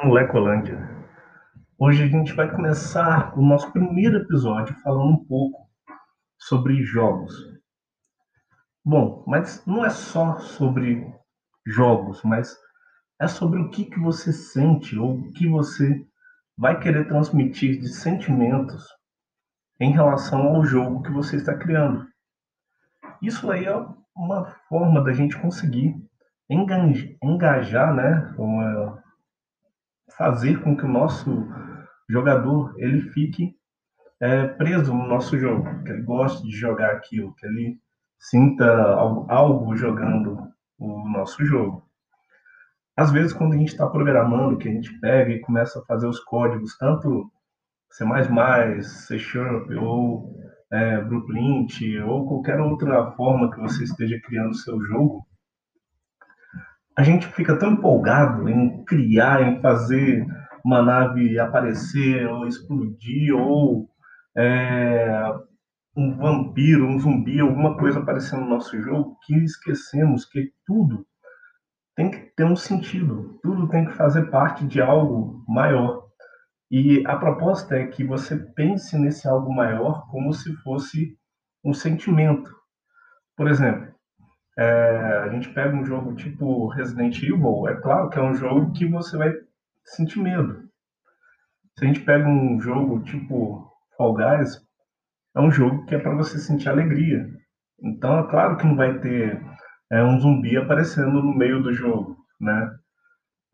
Molecolândia. Hoje a gente vai começar o nosso primeiro episódio falando um pouco sobre jogos. Bom, mas não é só sobre jogos, mas é sobre o que, que você sente ou o que você vai querer transmitir de sentimentos em relação ao jogo que você está criando. Isso aí é uma forma da gente conseguir engajar, né, uma, fazer com que o nosso jogador ele fique é, preso no nosso jogo, que ele goste de jogar aquilo, que ele sinta algo jogando o nosso jogo. Às vezes, quando a gente está programando, que a gente pega e começa a fazer os códigos, tanto C++, C Sharp ou é, Blueprint ou qualquer outra forma que você esteja criando seu jogo, a gente fica tão empolgado em criar, em fazer uma nave aparecer ou explodir, ou é, um vampiro, um zumbi, alguma coisa aparecendo no nosso jogo, que esquecemos que tudo tem que ter um sentido, tudo tem que fazer parte de algo maior. E a proposta é que você pense nesse algo maior como se fosse um sentimento. Por exemplo, é, a gente pega um jogo tipo Resident Evil, é claro que é um jogo que você vai sentir medo. Se a gente pega um jogo tipo Fall Guys, é um jogo que é para você sentir alegria. Então é claro que não vai ter é, um zumbi aparecendo no meio do jogo, né?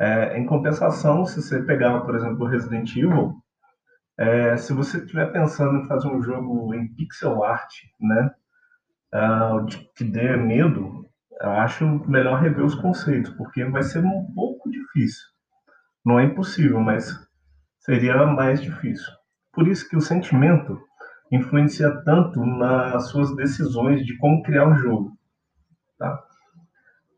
É, em compensação, se você pegar, por exemplo, Resident Evil, é, se você estiver pensando em fazer um jogo em pixel art, né? uh, que dê medo, eu acho melhor rever os conceitos, porque vai ser um pouco difícil. Não é impossível, mas seria mais difícil. Por isso que o sentimento influencia tanto nas suas decisões de como criar o jogo. Tá?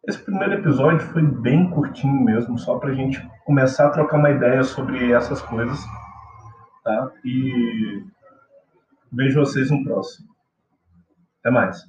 Esse primeiro episódio foi bem curtinho mesmo, só para a gente começar a trocar uma ideia sobre essas coisas. Tá? E vejo vocês no próximo. Até mais.